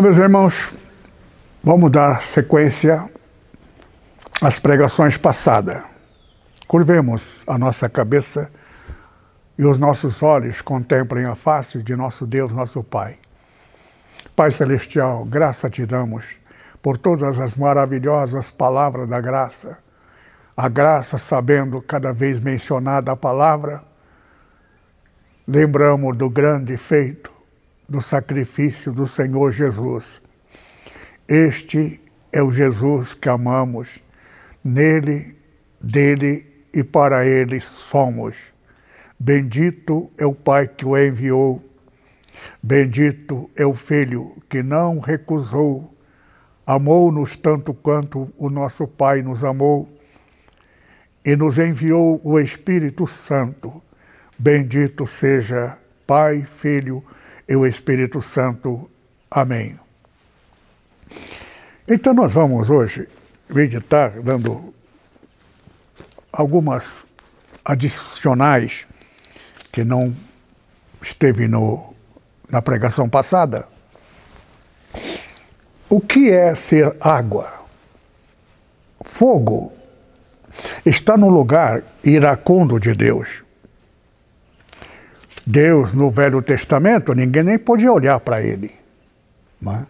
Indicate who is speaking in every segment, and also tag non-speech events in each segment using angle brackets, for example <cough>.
Speaker 1: Olá, meus irmãos. Vamos dar sequência às pregações passadas. Curvemos a nossa cabeça e os nossos olhos contemplem a face de nosso Deus, nosso Pai. Pai Celestial, graça te damos por todas as maravilhosas palavras da graça. A graça, sabendo cada vez mencionada a palavra, lembramos do grande feito do sacrifício do Senhor Jesus. Este é o Jesus que amamos. Nele, dele e para ele somos. Bendito é o Pai que o enviou. Bendito é o Filho que não recusou. Amou-nos tanto quanto o nosso Pai nos amou e nos enviou o Espírito Santo. Bendito seja Pai, Filho o Espírito Santo. Amém. Então nós vamos hoje meditar dando algumas adicionais que não esteve no, na pregação passada. O que é ser água? Fogo está no lugar iracundo de Deus. Deus, no Velho Testamento, ninguém nem podia olhar para ele. É?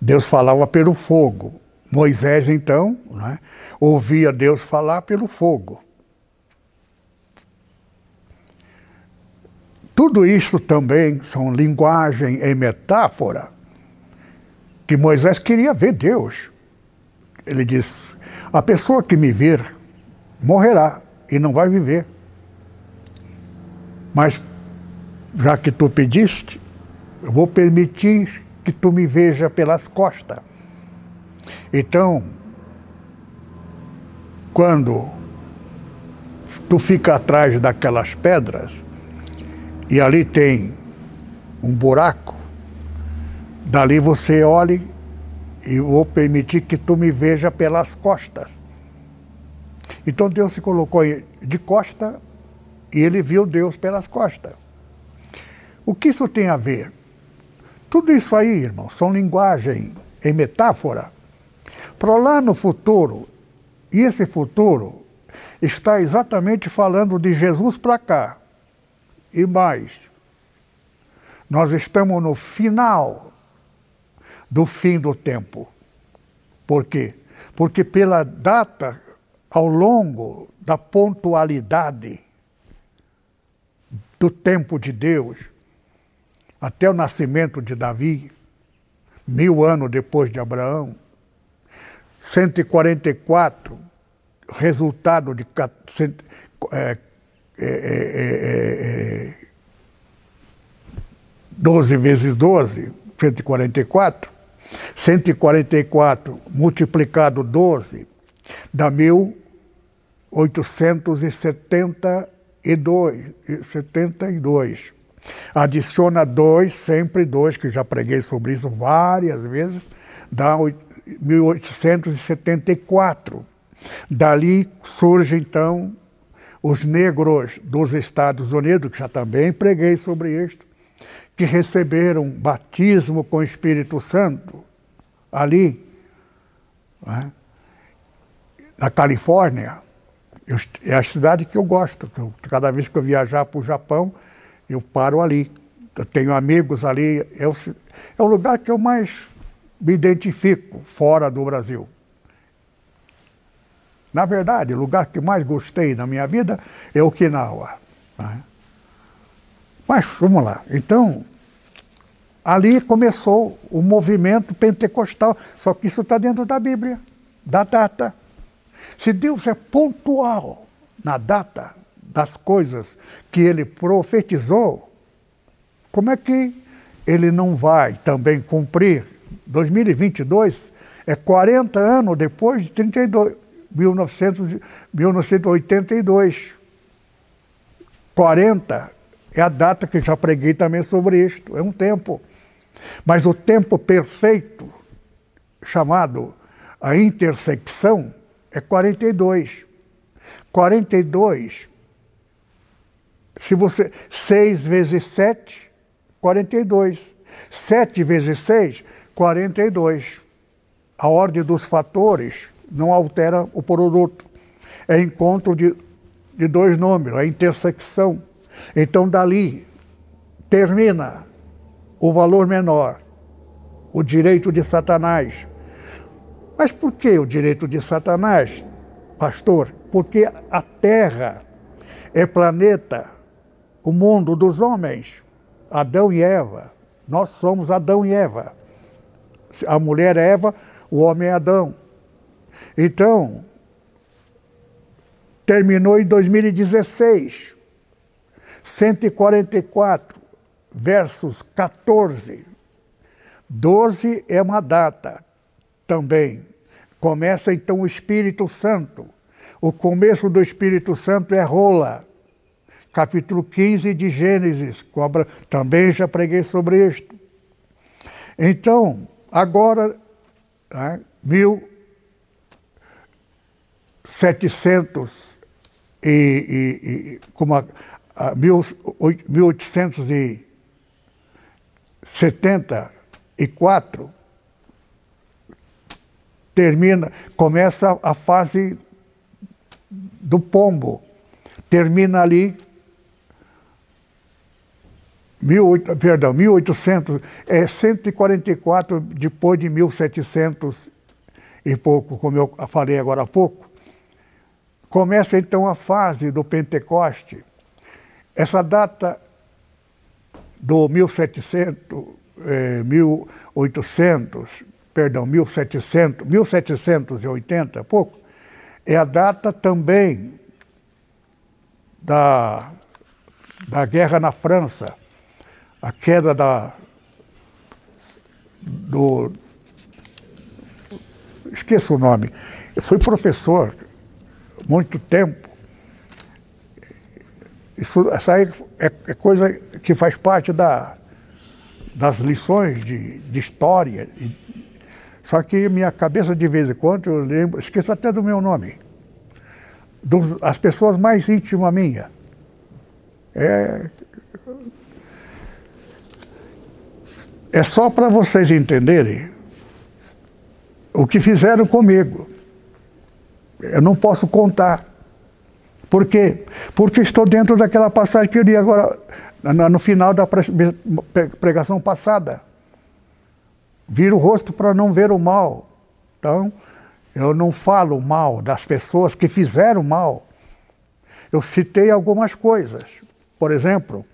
Speaker 1: Deus falava pelo fogo. Moisés, então, é? ouvia Deus falar pelo fogo. Tudo isso também são linguagem e metáfora que Moisés queria ver Deus. Ele diz: A pessoa que me vir morrerá e não vai viver. Mas já que tu pediste, eu vou permitir que tu me veja pelas costas. Então, quando tu fica atrás daquelas pedras e ali tem um buraco, dali você olhe e vou permitir que tu me veja pelas costas. Então Deus se colocou de costa e ele viu Deus pelas costas. O que isso tem a ver? Tudo isso aí, irmão, são linguagem em metáfora. Para lá no futuro, e esse futuro está exatamente falando de Jesus para cá. E mais, nós estamos no final do fim do tempo. Por quê? Porque pela data, ao longo da pontualidade do tempo de Deus, até o nascimento de Davi, mil anos depois de Abraão, 144, resultado de é, é, é, 12 é, é, vezes 12, 144, 144 multiplicado 12 dá 1872. 72. Adiciona dois, sempre dois, que já preguei sobre isso várias vezes, dá 1874. Dali surge então os negros dos Estados Unidos, que já também preguei sobre isto, que receberam batismo com o Espírito Santo ali, né? na Califórnia. Eu, é a cidade que eu gosto. Que eu, cada vez que eu viajar para o Japão, eu paro ali. Eu tenho amigos ali. É o, é o lugar que eu mais me identifico fora do Brasil. Na verdade, o lugar que mais gostei na minha vida é Okinawa. Né? Mas vamos lá. Então, ali começou o movimento pentecostal. Só que isso está dentro da Bíblia, da data. Se Deus é pontual na data, das coisas que ele profetizou, como é que ele não vai também cumprir. 2022 é 40 anos depois de 32, 1900, 1982. 40 é a data que já preguei também sobre isto. É um tempo. Mas o tempo perfeito, chamado a intersecção, é 42. 42, se você. 6 vezes 7, 42. 7 vezes 6, 42. A ordem dos fatores não altera o produto. É encontro de, de dois números, a intersecção. Então, dali termina o valor menor, o direito de Satanás. Mas por que o direito de Satanás, pastor? Porque a Terra é planeta, o mundo dos homens, Adão e Eva. Nós somos Adão e Eva. A mulher é Eva, o homem é Adão. Então, terminou em 2016. 144 versos 14. 12 é uma data também. Começa então o Espírito Santo. O começo do Espírito Santo é rola. Capítulo 15 de Gênesis. Cobra, também já preguei sobre isto. Então, agora, né, 1700 e, e, e como a, a 1874 termina, começa a fase do pombo, termina ali 18, perdão, 1800, é 144 depois de 1700 e pouco, como eu falei agora há pouco. Começa então a fase do Pentecoste. Essa data do 1700, eh, 1800, perdão, 1700, 1780, pouco, é a data também da, da guerra na França, a queda da, do. Esqueço o nome. Eu fui professor muito tempo. Isso, essa aí é, é coisa que faz parte da, das lições de, de história. Só que minha cabeça, de vez em quando, eu lembro, esqueço até do meu nome. Dos, as pessoas mais íntimas minha. É, é só para vocês entenderem o que fizeram comigo. Eu não posso contar. Por quê? Porque estou dentro daquela passagem que eu li agora, no final da pregação passada. Vira o rosto para não ver o mal. Então, eu não falo mal das pessoas que fizeram mal. Eu citei algumas coisas. Por exemplo,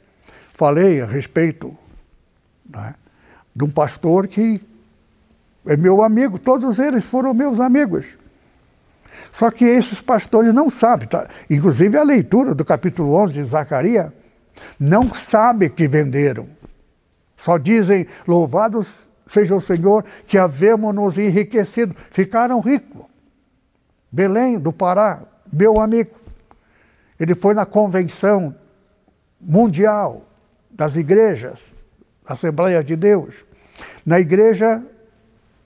Speaker 1: falei a respeito né, de um pastor que é meu amigo, todos eles foram meus amigos. Só que esses pastores não sabem, tá? inclusive a leitura do capítulo 11 de Zacarias, não sabe que venderam. Só dizem, louvados seja o Senhor, que havemos nos enriquecido. Ficaram ricos. Belém, do Pará, meu amigo. Ele foi na convenção mundial das igrejas, Assembleia de Deus, na igreja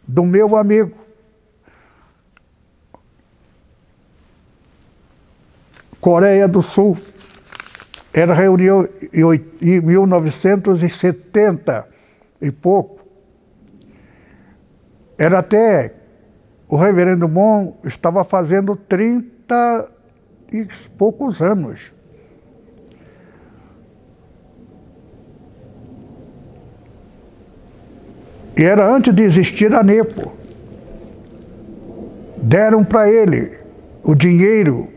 Speaker 1: do meu amigo. Coreia do Sul. Era reunião em 1970 e pouco. Era até o reverendo Mon estava fazendo 30 e poucos anos. E era antes de existir a NEPO. Deram para ele o dinheiro,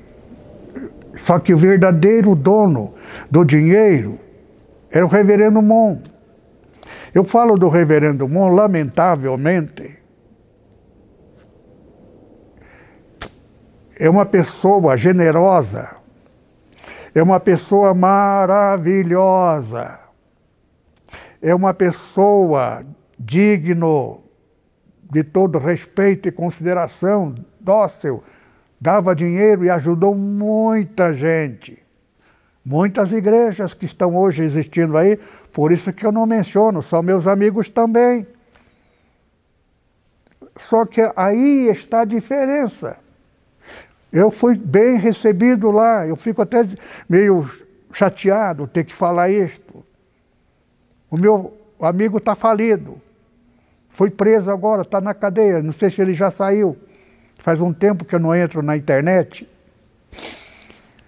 Speaker 1: só que o verdadeiro dono do dinheiro era o reverendo Mon. Eu falo do reverendo Mon, lamentavelmente, é uma pessoa generosa, é uma pessoa maravilhosa. é uma pessoa digno de todo respeito e consideração, dócil, dava dinheiro e ajudou muita gente. Muitas igrejas que estão hoje existindo aí, por isso que eu não menciono, são meus amigos também. Só que aí está a diferença. Eu fui bem recebido lá, eu fico até meio chateado ter que falar isto. O meu amigo está falido. Foi preso agora, está na cadeia. Não sei se ele já saiu. Faz um tempo que eu não entro na internet.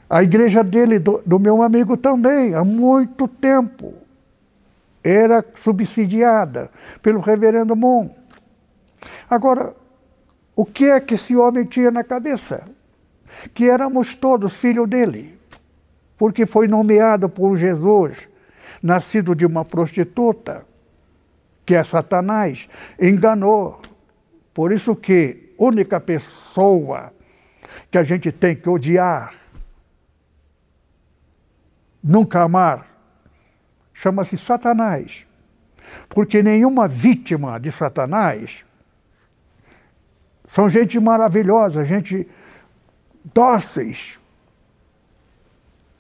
Speaker 1: A igreja dele, do, do meu amigo também, há muito tempo, era subsidiada pelo reverendo Mon. Agora, o que é que esse homem tinha na cabeça? Que éramos todos filhos dele, porque foi nomeado por Jesus, nascido de uma prostituta, que é Satanás, enganou. Por isso que única pessoa que a gente tem que odiar, nunca amar, chama-se Satanás. Porque nenhuma vítima de Satanás são gente maravilhosa, gente dóceis.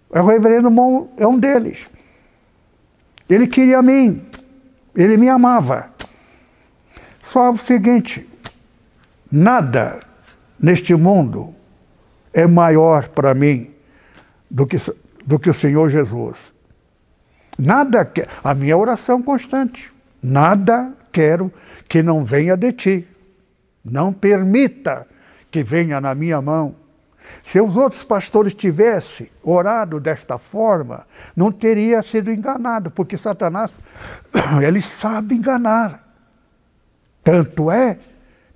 Speaker 1: O reverendo Mon é um deles. Ele queria a mim. Ele me amava. Só o seguinte: nada neste mundo é maior para mim do que, do que o Senhor Jesus. Nada que, a minha oração constante. Nada quero que não venha de ti. Não permita que venha na minha mão. Se os outros pastores tivessem orado desta forma, não teria sido enganado, porque Satanás, <coughs> ele sabe enganar. Tanto é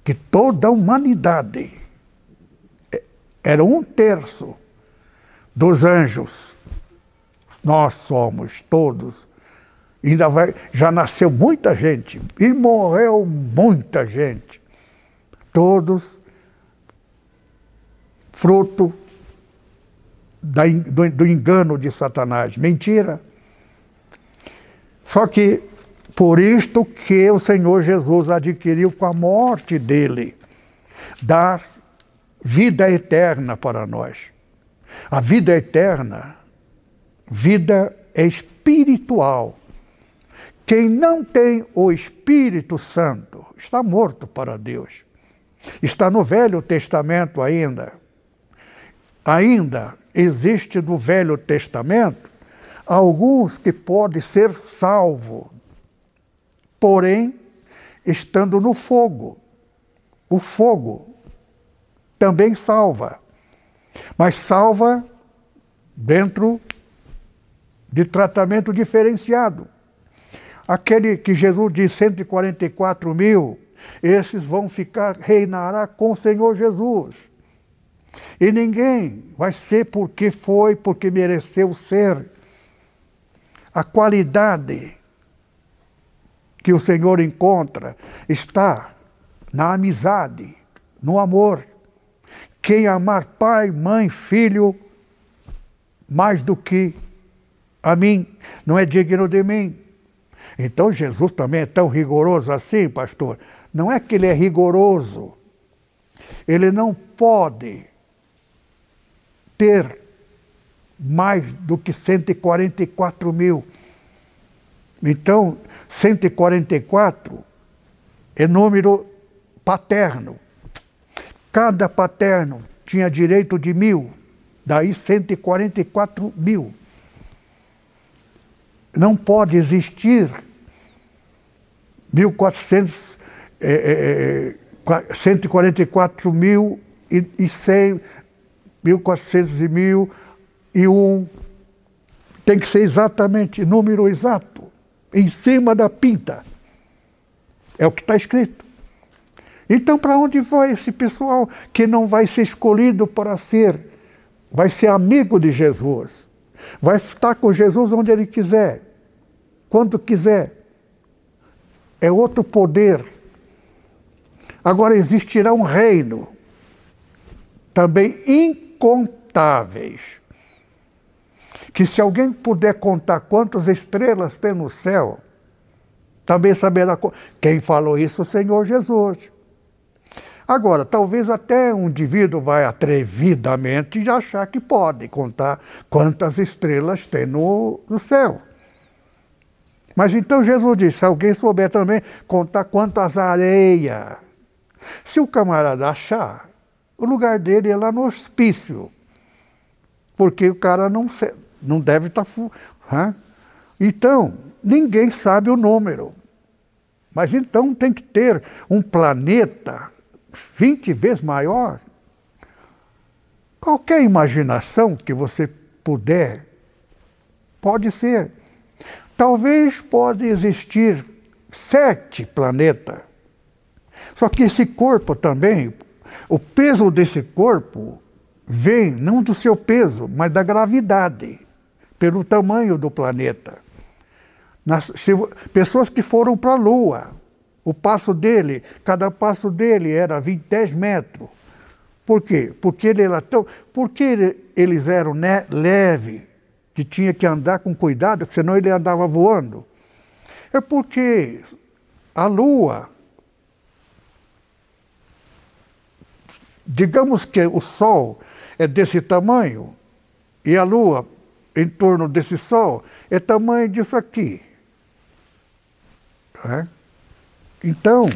Speaker 1: que toda a humanidade, é, era um terço dos anjos, nós somos todos, ainda vai, já nasceu muita gente e morreu muita gente, todos fruto da, do, do engano de Satanás. Mentira. Só que por isto que o Senhor Jesus adquiriu com a morte dele, dar vida eterna para nós. A vida eterna, vida espiritual. Quem não tem o Espírito Santo está morto para Deus. Está no Velho Testamento ainda ainda existe no Velho Testamento alguns que podem ser salvos, porém estando no fogo. O fogo também salva, mas salva dentro de tratamento diferenciado. Aquele que Jesus diz 144 mil, esses vão ficar, reinará com o Senhor Jesus. E ninguém vai ser porque foi, porque mereceu ser. A qualidade que o Senhor encontra está na amizade, no amor. Quem amar pai, mãe, filho, mais do que a mim, não é digno de mim. Então Jesus também é tão rigoroso assim, pastor. Não é que ele é rigoroso. Ele não pode ter mais do que 144 mil. Então, 144 é número paterno. Cada paterno tinha direito de mil, daí 144 mil. Não pode existir 1.400, é, é, 144 mil e, e 100 1400 e mil e um. Tem que ser exatamente número exato, em cima da pinta. É o que está escrito. Então, para onde vai esse pessoal que não vai ser escolhido para ser, vai ser amigo de Jesus? Vai estar com Jesus onde ele quiser, quando quiser. É outro poder. Agora existirá um reino também incontáveis. Que se alguém puder contar quantas estrelas tem no céu, também saberá. Quem falou isso? O Senhor Jesus. Agora, talvez até um indivíduo vai atrevidamente achar que pode contar quantas estrelas tem no, no céu. Mas então Jesus disse: se alguém souber também contar quantas areias. Se o camarada achar, o lugar dele é lá no hospício. Porque o cara não, não deve estar. Tá, então, ninguém sabe o número. Mas então tem que ter um planeta 20 vezes maior. Qualquer imaginação que você puder, pode ser. Talvez pode existir sete planetas. Só que esse corpo também, o peso desse corpo vem não do seu peso, mas da gravidade, pelo tamanho do planeta. Nas, se, pessoas que foram para a Lua, o passo dele, cada passo dele era 20, 10 metros. Por quê? Porque ele era tão. Porque eles eram né, leve, que tinha que andar com cuidado, senão ele andava voando. É porque a Lua, digamos que o Sol é desse tamanho, e a Lua, em torno desse Sol, é tamanho disso aqui. É? Então,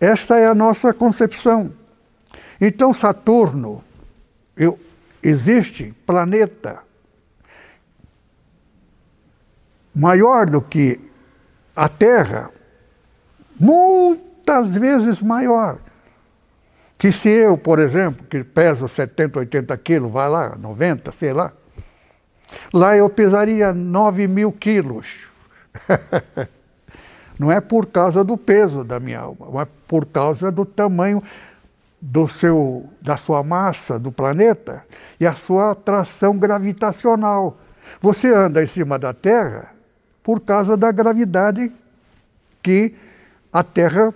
Speaker 1: esta é a nossa concepção. Então, Saturno, eu, existe planeta maior do que a Terra, muitas vezes maior. Que se eu, por exemplo, que peso 70, 80 quilos, vai lá, 90, sei lá, lá eu pesaria 9 mil quilos. <laughs> Não é por causa do peso da minha alma, mas por causa do tamanho do seu, da sua massa do planeta e a sua atração gravitacional. Você anda em cima da Terra por causa da gravidade que a Terra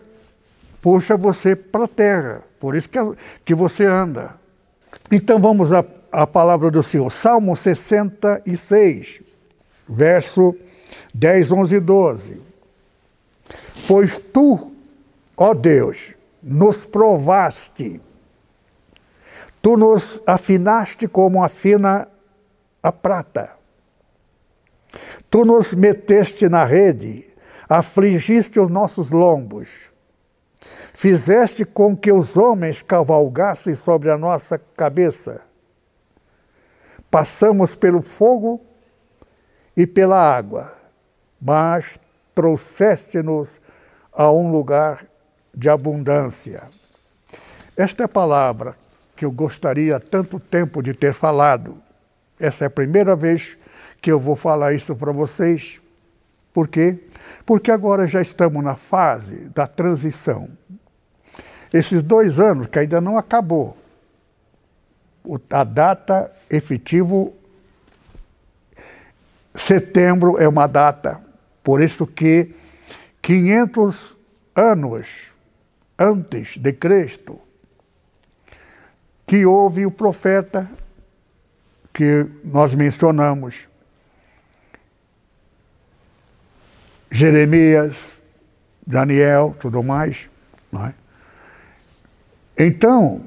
Speaker 1: puxa você para a Terra. Por isso que, que você anda. Então vamos à, à palavra do Senhor. Salmo 66, verso 10, 11 e 12. Pois tu, ó Deus, nos provaste, tu nos afinaste como afina a prata. Tu nos meteste na rede, afligiste os nossos lombos. Fizeste com que os homens cavalgassem sobre a nossa cabeça. Passamos pelo fogo e pela água, mas trouxeste-nos a um lugar de abundância. Esta é a palavra que eu gostaria tanto tempo de ter falado. Essa é a primeira vez que eu vou falar isso para vocês. Por quê? Porque agora já estamos na fase da transição. Esses dois anos que ainda não acabou, a data efetivo setembro é uma data por isso que 500 anos antes de Cristo, que houve o profeta que nós mencionamos, Jeremias, Daniel, tudo mais. É? Então,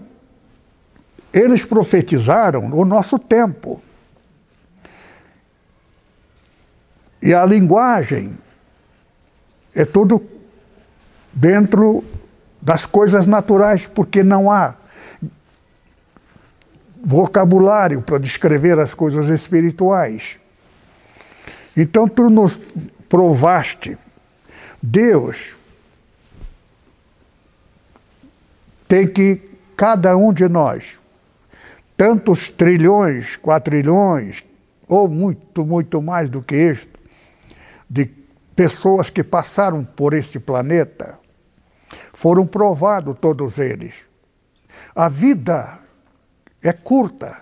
Speaker 1: eles profetizaram o nosso tempo. E a linguagem é tudo dentro das coisas naturais, porque não há vocabulário para descrever as coisas espirituais. Então tu nos provaste. Deus tem que, cada um de nós, tantos trilhões, quatrilhões, ou muito, muito mais do que isto, de pessoas que passaram por este planeta, foram provados todos eles. A vida é curta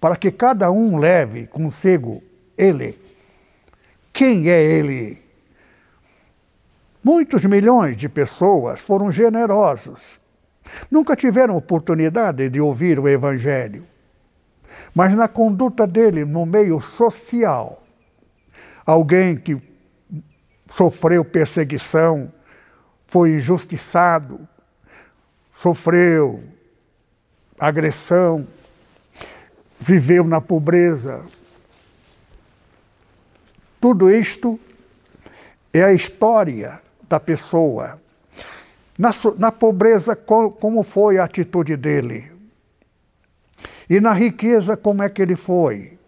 Speaker 1: para que cada um leve consigo ele. Quem é ele? Muitos milhões de pessoas foram generosos. Nunca tiveram oportunidade de ouvir o Evangelho. Mas na conduta dele no meio social, alguém que sofreu perseguição, foi injustiçado, sofreu agressão, viveu na pobreza. Tudo isto é a história da pessoa. Na, na pobreza, como foi a atitude dele? E na riqueza, como é que ele foi?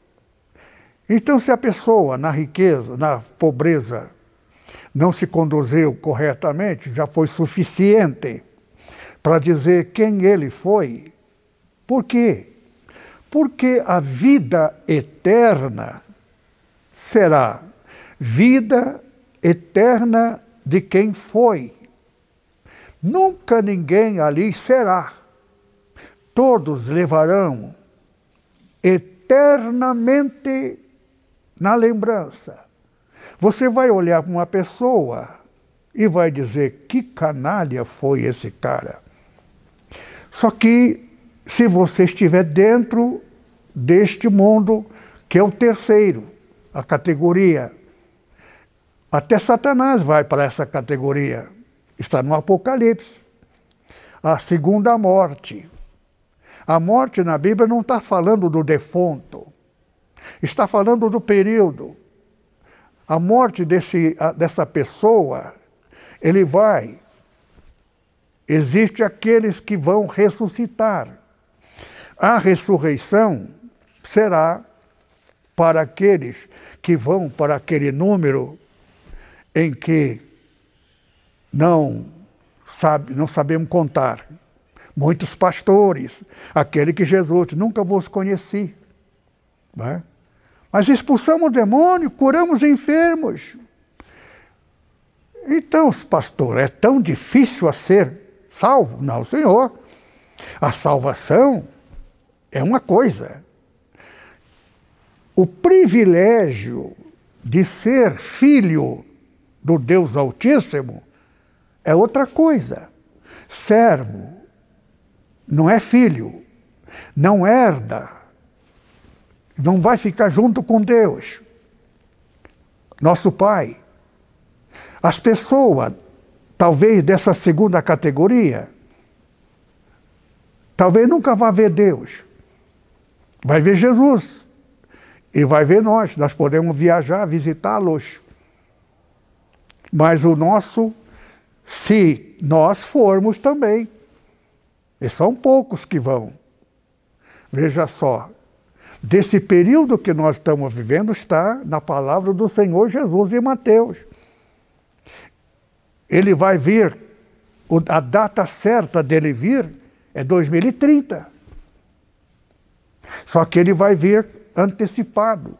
Speaker 1: Então, se a pessoa na riqueza, na pobreza, não se conduziu corretamente, já foi suficiente para dizer quem ele foi. Por quê? Porque a vida eterna será vida eterna de quem foi. Nunca ninguém ali será. Todos levarão eternamente na lembrança. Você vai olhar para uma pessoa e vai dizer: que canalha foi esse cara. Só que, se você estiver dentro deste mundo, que é o terceiro, a categoria, até Satanás vai para essa categoria. Está no Apocalipse. A segunda morte. A morte na Bíblia não está falando do defunto, está falando do período. A morte desse, dessa pessoa, ele vai. Existe aqueles que vão ressuscitar. A ressurreição será para aqueles que vão para aquele número em que não sabe, não sabemos contar. Muitos pastores, aquele que Jesus nunca vos conheci. Né? Mas expulsamos o demônio, curamos enfermos. Então, pastor, é tão difícil a ser salvo? Não, senhor. A salvação é uma coisa. O privilégio de ser filho do Deus Altíssimo é outra coisa. Servo não é filho, não herda, não vai ficar junto com Deus, nosso Pai. As pessoas, talvez dessa segunda categoria, talvez nunca vá ver Deus, vai ver Jesus e vai ver nós. Nós podemos viajar, visitá-los. Mas o nosso, se nós formos também, e são poucos que vão. Veja só, desse período que nós estamos vivendo está na palavra do Senhor Jesus em Mateus. Ele vai vir, a data certa dele vir é 2030. Só que ele vai vir antecipado.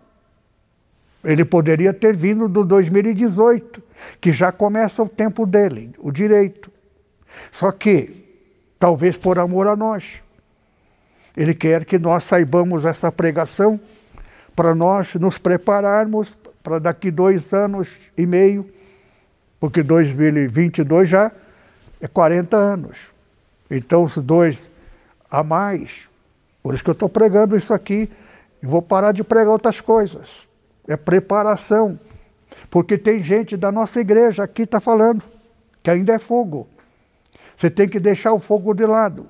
Speaker 1: Ele poderia ter vindo do 2018, que já começa o tempo dele, o direito. Só que talvez por amor a nós. Ele quer que nós saibamos essa pregação para nós nos prepararmos para daqui dois anos e meio, porque 2022 já é 40 anos. Então, os dois a mais. Por isso que eu estou pregando isso aqui e vou parar de pregar outras coisas. É preparação. Porque tem gente da nossa igreja aqui está falando que ainda é fogo. Você tem que deixar o fogo de lado.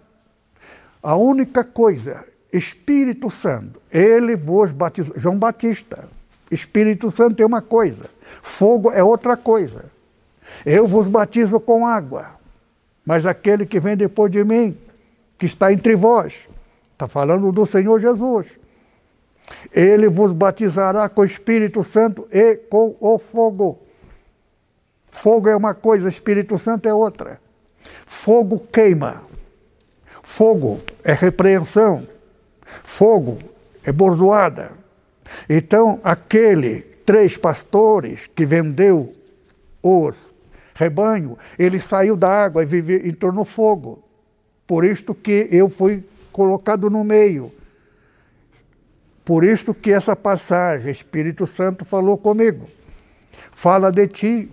Speaker 1: A única coisa, Espírito Santo, ele vos batizou. João Batista, Espírito Santo é uma coisa, fogo é outra coisa. Eu vos batizo com água, mas aquele que vem depois de mim, que está entre vós, está falando do Senhor Jesus. Ele vos batizará com o Espírito Santo e com o fogo. Fogo é uma coisa, Espírito Santo é outra. Fogo queima. Fogo é repreensão. Fogo é bordoada. Então, aquele três pastores que vendeu os rebanho, ele saiu da água e viveu, entrou no fogo. Por isto que eu fui colocado no meio. Por isto que essa passagem, Espírito Santo falou comigo. Fala de ti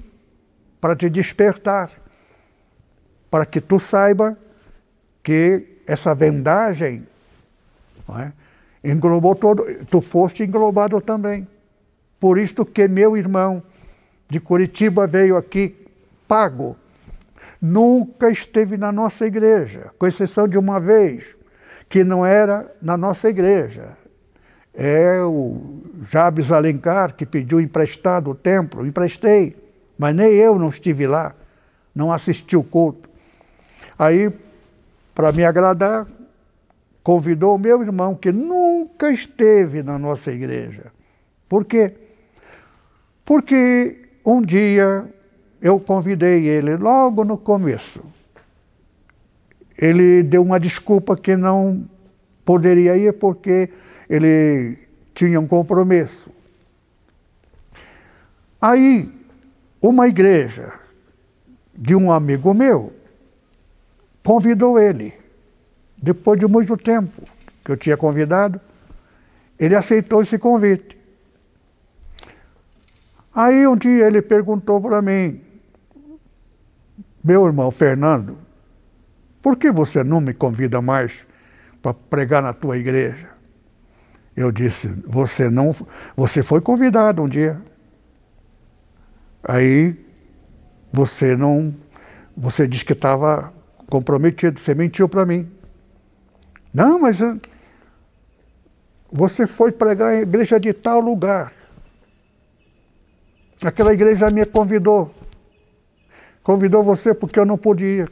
Speaker 1: para te despertar para que tu saiba que essa vendagem é, englobou todo, tu foste englobado também. Por isto que, meu irmão, de Curitiba veio aqui pago. Nunca esteve na nossa igreja, com exceção de uma vez, que não era na nossa igreja. É o Jabes Alencar que pediu emprestado o templo, emprestei, mas nem eu não estive lá, não assisti o culto. Aí, para me agradar, convidou o meu irmão, que nunca esteve na nossa igreja. Por quê? Porque um dia eu convidei ele, logo no começo. Ele deu uma desculpa que não poderia ir porque ele tinha um compromisso. Aí, uma igreja de um amigo meu convidou ele. Depois de muito tempo que eu tinha convidado, ele aceitou esse convite. Aí um dia ele perguntou para mim, meu irmão Fernando, por que você não me convida mais para pregar na tua igreja? Eu disse, você não, você foi convidado um dia. Aí você não, você disse que estava comprometido, você mentiu para mim. Não, mas eh, você foi pregar em igreja de tal lugar. Aquela igreja me convidou. Convidou você porque eu não podia.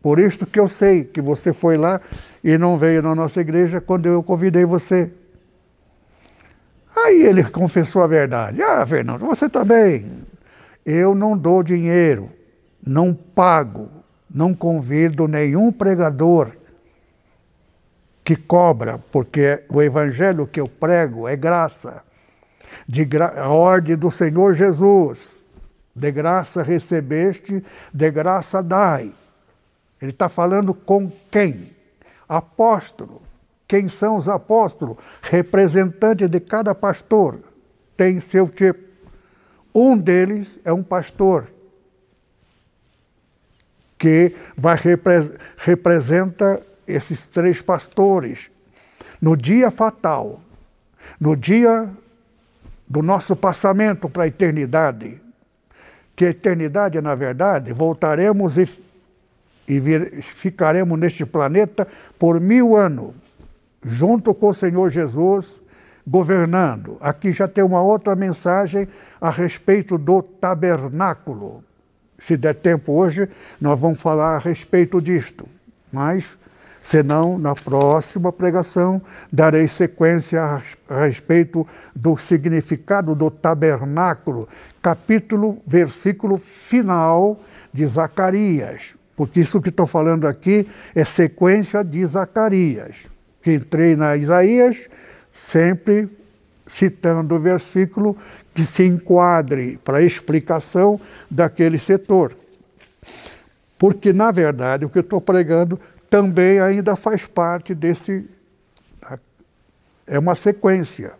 Speaker 1: Por isso que eu sei que você foi lá e não veio na nossa igreja quando eu convidei você. Aí ele confessou a verdade. Ah, Fernando, você também. Eu não dou dinheiro, não pago, não convido nenhum pregador que cobra, porque o evangelho que eu prego é graça, de gra a ordem do Senhor Jesus. De graça recebeste, de graça dai. Ele está falando com quem? Apóstolo. Quem são os apóstolos? Representante de cada pastor. Tem seu tipo. Um deles é um pastor que vai repre representa esses três pastores, no dia fatal, no dia do nosso passamento para a eternidade, que a eternidade, na verdade, voltaremos e, e vir, ficaremos neste planeta por mil anos, junto com o Senhor Jesus, governando. Aqui já tem uma outra mensagem a respeito do tabernáculo. Se der tempo hoje, nós vamos falar a respeito disto. Mas senão na próxima pregação darei sequência a respeito do significado do tabernáculo, capítulo, versículo final de Zacarias, porque isso que estou falando aqui é sequência de Zacarias, que entrei na Isaías, sempre citando o versículo que se enquadre para a explicação daquele setor. Porque, na verdade, o que eu estou pregando também ainda faz parte desse. É uma sequência.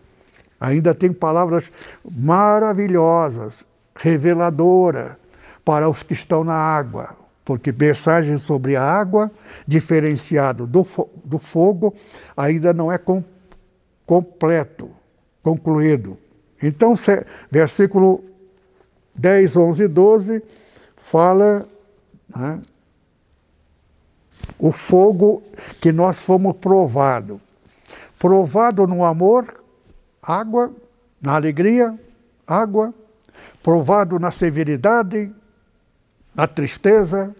Speaker 1: Ainda tem palavras maravilhosas, reveladoras para os que estão na água, porque mensagem sobre a água, diferenciado do, fo do fogo, ainda não é com completo, concluído. Então, versículo 10, 11 e 12 fala né, o fogo que nós fomos provados. Provado no amor, água, na alegria, água, provado na severidade, na tristeza,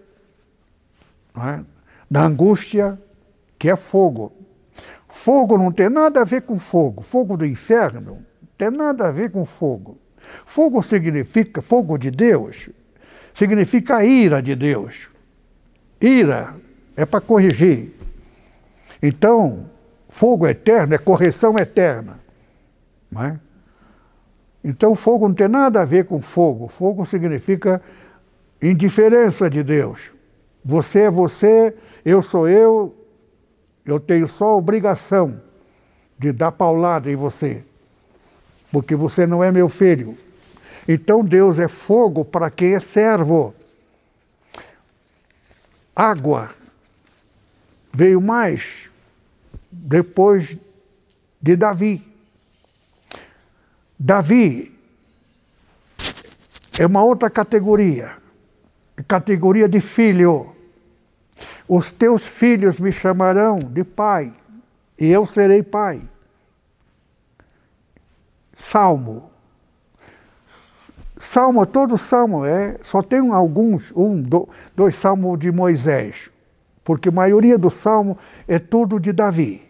Speaker 1: é? na angústia, que é fogo. Fogo não tem nada a ver com fogo. Fogo do inferno tem nada a ver com fogo. Fogo significa fogo de Deus, significa a ira de Deus. Ira é para corrigir. Então, fogo eterno é correção eterna. Não é? Então, fogo não tem nada a ver com fogo. Fogo significa indiferença de Deus. Você é você, eu sou eu, eu tenho só a obrigação de dar paulada em você, porque você não é meu filho. Então Deus é fogo para quem é servo. Água veio mais depois de Davi. Davi é uma outra categoria categoria de filho. Os teus filhos me chamarão de pai, e eu serei pai. Salmo. Salmo, todo salmo é, só tem alguns, um, dois salmos de Moisés, porque a maioria do salmo é tudo de Davi,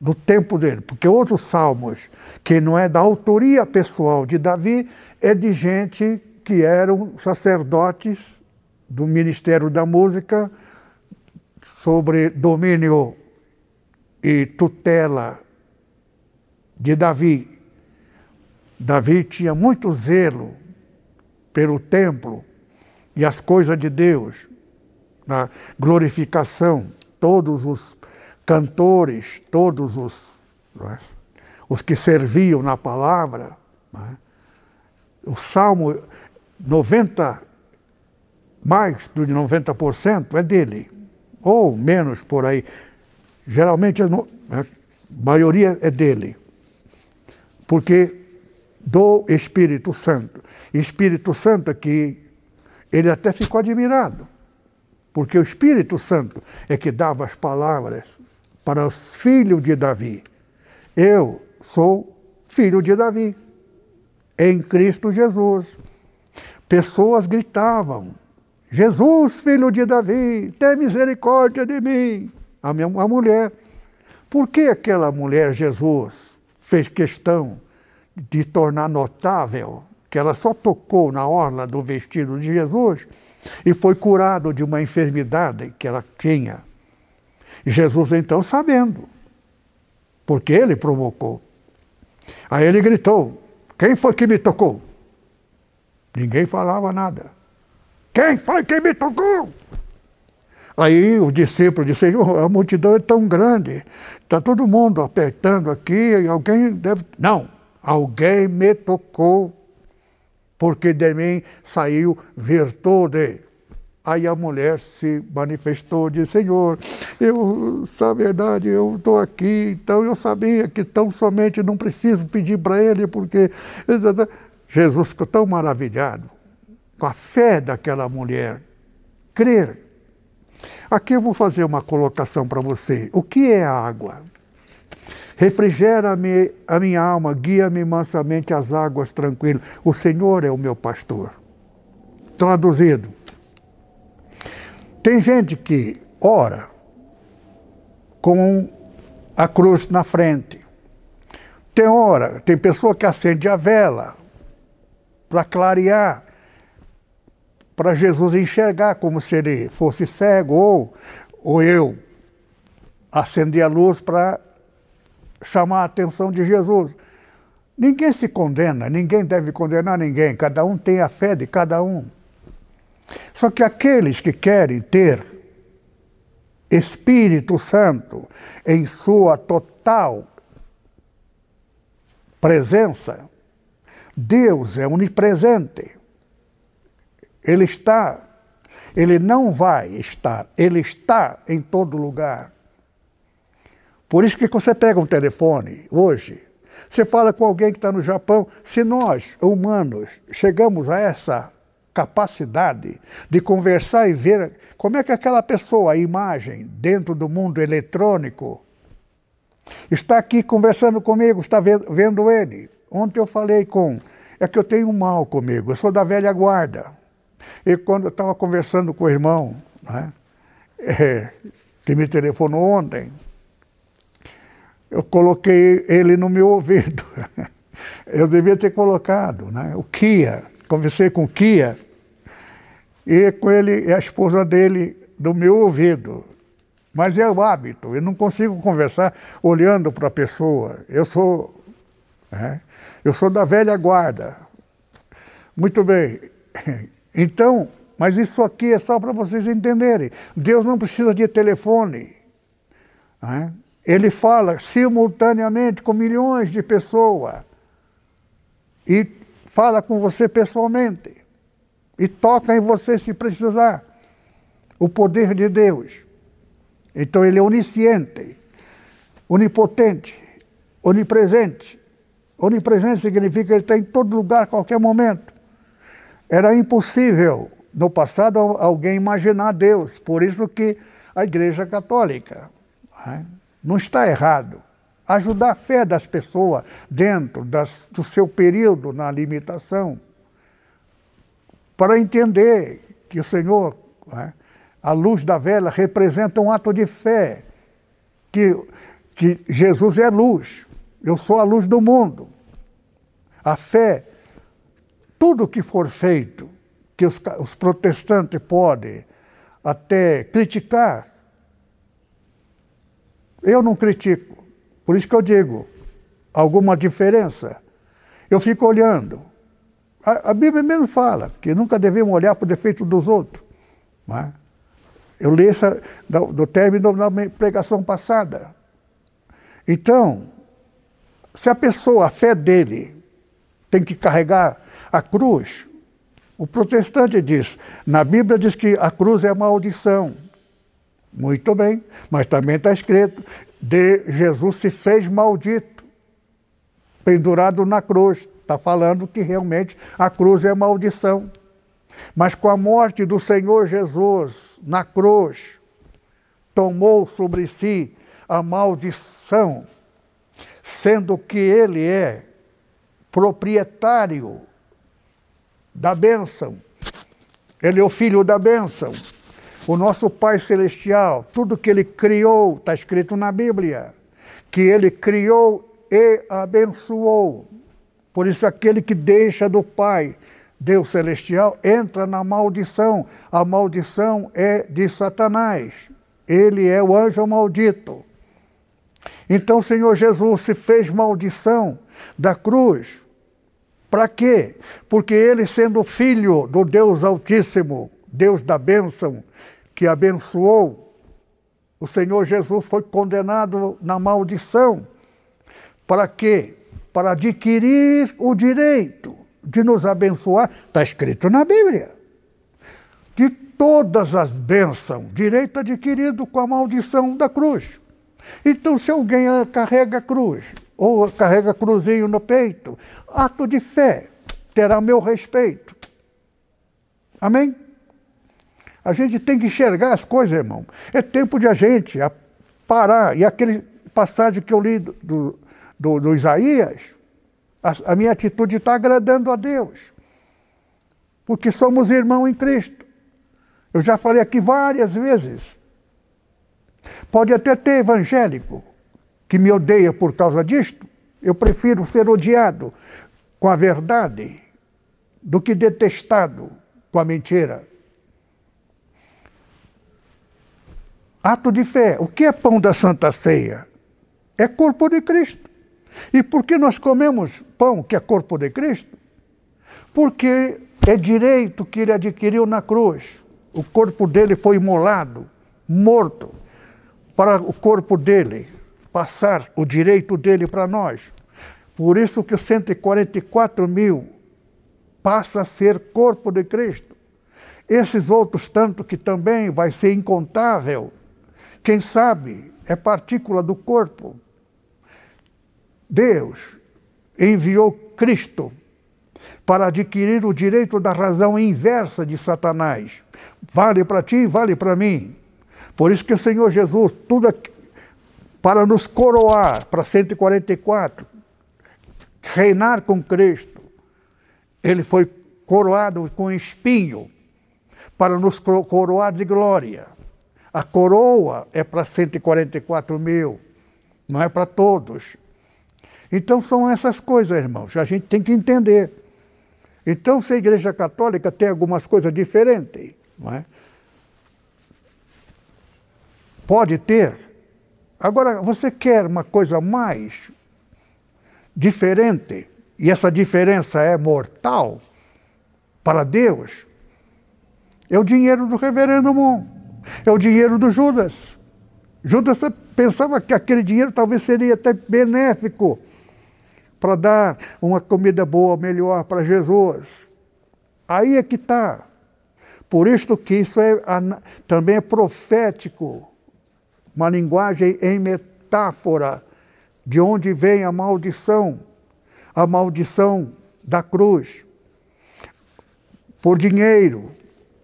Speaker 1: do tempo dele, porque outros salmos, que não é da autoria pessoal de Davi, é de gente que eram sacerdotes do Ministério da Música sobre domínio e tutela de Davi. Davi tinha muito zelo pelo templo e as coisas de Deus, na glorificação. Todos os cantores, todos os, é? os que serviam na palavra. É? O Salmo 90 mais de 90% é dele, ou menos por aí. Geralmente a né, maioria é dele, porque do Espírito Santo. Espírito Santo que ele até ficou admirado, porque o Espírito Santo é que dava as palavras para os filhos de Davi. Eu sou filho de Davi, em Cristo Jesus. Pessoas gritavam, Jesus, filho de Davi, tem misericórdia de mim. A minha a mulher. Por que aquela mulher, Jesus, fez questão de tornar notável que ela só tocou na orla do vestido de Jesus e foi curado de uma enfermidade que ela tinha? Jesus, então, sabendo, porque ele provocou. Aí ele gritou: Quem foi que me tocou? Ninguém falava nada. Quem foi que me tocou? Aí o discípulo disse, a multidão é tão grande, está todo mundo apertando aqui, alguém deve. Não, alguém me tocou, porque de mim saiu virtude. Aí a mulher se manifestou, disse, Senhor, eu, a verdade, eu estou aqui, então eu sabia que tão somente não preciso pedir para ele, porque Jesus ficou tão maravilhado com a fé daquela mulher, crer. Aqui eu vou fazer uma colocação para você. O que é água? Refrigera-me a minha alma, guia-me mansamente às águas tranquilas. O Senhor é o meu pastor. Traduzido. Tem gente que ora com a cruz na frente. Tem hora, tem pessoa que acende a vela para clarear para Jesus enxergar como se ele fosse cego, ou, ou eu acender a luz para chamar a atenção de Jesus. Ninguém se condena, ninguém deve condenar ninguém, cada um tem a fé de cada um. Só que aqueles que querem ter Espírito Santo em sua total presença, Deus é onipresente. Ele está, ele não vai estar, ele está em todo lugar. Por isso que você pega um telefone hoje, você fala com alguém que está no Japão, se nós, humanos, chegamos a essa capacidade de conversar e ver como é que aquela pessoa, a imagem, dentro do mundo eletrônico, está aqui conversando comigo, está vendo ele. Ontem eu falei com. É que eu tenho um mal comigo, eu sou da velha guarda. E quando eu estava conversando com o irmão, né, é, que me telefonou ontem, eu coloquei ele no meu ouvido. <laughs> Eu devia ter colocado, né? O Kia. Conversei com o Kia e com ele e a esposa dele do meu ouvido. Mas é o hábito, eu não consigo conversar olhando para a pessoa. Eu sou, né? eu sou da velha guarda. Muito bem. <laughs> Então, mas isso aqui é só para vocês entenderem. Deus não precisa de telefone. Né? Ele fala simultaneamente com milhões de pessoas. E fala com você pessoalmente. E toca em você se precisar. O poder de Deus. Então ele é onisciente, onipotente, onipresente. Onipresente significa que ele está em todo lugar, qualquer momento. Era impossível no passado alguém imaginar Deus, por isso que a Igreja Católica né, não está errado. Ajudar a fé das pessoas dentro das, do seu período na limitação, para entender que o Senhor, né, a luz da vela, representa um ato de fé, que, que Jesus é luz, eu sou a luz do mundo. A fé, tudo que for feito, que os, os protestantes podem até criticar, eu não critico. Por isso que eu digo, alguma diferença? Eu fico olhando. A, a Bíblia mesmo fala que nunca devemos olhar para o defeito dos outros. É? Eu li essa do, do término da pregação passada. Então, se a pessoa, a fé dele, tem que carregar a cruz, o protestante diz, na Bíblia diz que a cruz é maldição. Muito bem, mas também está escrito, de Jesus se fez maldito, pendurado na cruz. Está falando que realmente a cruz é maldição. Mas com a morte do Senhor Jesus na cruz, tomou sobre si a maldição, sendo que ele é proprietário da bênção. Ele é o filho da bênção. O nosso Pai Celestial, tudo que ele criou, está escrito na Bíblia, que ele criou e abençoou. Por isso, aquele que deixa do Pai Deus celestial entra na maldição. A maldição é de Satanás. Ele é o anjo maldito. Então o Senhor Jesus se fez maldição da cruz. Para quê? Porque ele, sendo filho do Deus Altíssimo, Deus da bênção, que abençoou, o Senhor Jesus foi condenado na maldição. Para quê? Para adquirir o direito de nos abençoar, está escrito na Bíblia. De todas as bênçãos, direito adquirido com a maldição da cruz. Então, se alguém carrega a cruz, ou carrega cruzinho no peito, ato de fé, terá meu respeito. Amém? A gente tem que enxergar as coisas, irmão. É tempo de a gente parar. E aquele passagem que eu li do, do, do Isaías, a, a minha atitude está agradando a Deus. Porque somos irmãos em Cristo. Eu já falei aqui várias vezes. Pode até ter evangélico que me odeia por causa disto. Eu prefiro ser odiado com a verdade do que detestado com a mentira. Ato de fé. O que é pão da Santa Ceia? É corpo de Cristo. E por que nós comemos pão, que é corpo de Cristo? Porque é direito que ele adquiriu na cruz. O corpo dele foi imolado, morto, para o corpo dele passar o direito dele para nós. Por isso que os 144 mil passa a ser corpo de Cristo. Esses outros tanto que também vai ser incontável, quem sabe é partícula do corpo, Deus enviou Cristo para adquirir o direito da razão inversa de Satanás. Vale para ti, vale para mim. Por isso que o Senhor Jesus, tudo para nos coroar para 144, reinar com Cristo, ele foi coroado com espinho para nos coroar de glória. A coroa é para 144 mil, não é para todos. Então são essas coisas, irmãos, a gente tem que entender. Então, se a Igreja Católica tem algumas coisas diferentes, não é? Pode ter. Agora, você quer uma coisa mais diferente, e essa diferença é mortal para Deus, é o dinheiro do reverendo Mon, é o dinheiro do Judas. Judas pensava que aquele dinheiro talvez seria até benéfico para dar uma comida boa, melhor para Jesus. Aí é que está. Por isso que isso é, também é profético, uma linguagem em metáfora, de onde vem a maldição, a maldição da cruz. por dinheiro.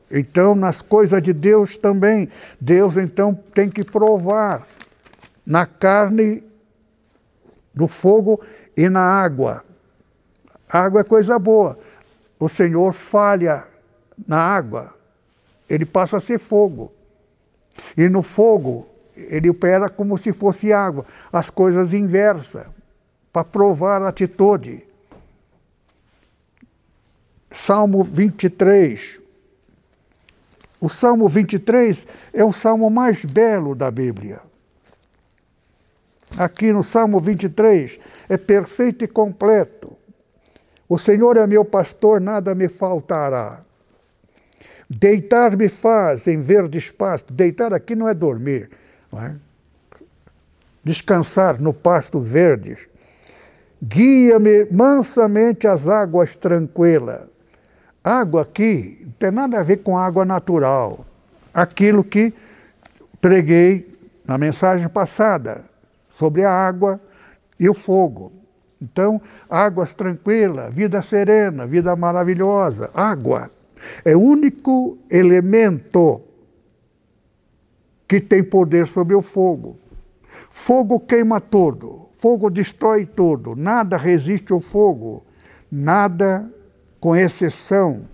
Speaker 1: Então, nas coisas de Deus também, Deus então tem que provar na carne, no fogo e na água. Água é coisa boa. O Senhor falha na água, ele passa a ser fogo. E no fogo, ele opera como se fosse água, as coisas inversas, para provar a atitude. Salmo 23. O Salmo 23 é o salmo mais belo da Bíblia. Aqui no Salmo 23 é perfeito e completo. O Senhor é meu pastor, nada me faltará. Deitar-me faz em verde espaço. Deitar aqui não é dormir, é? Descansar no pasto verde. Guia-me mansamente às águas tranquilas. Água aqui não tem nada a ver com água natural. Aquilo que preguei na mensagem passada sobre a água e o fogo. Então, águas tranquilas, vida serena, vida maravilhosa. Água é o único elemento que tem poder sobre o fogo. Fogo queima tudo, fogo destrói tudo, nada resiste ao fogo, nada com exceção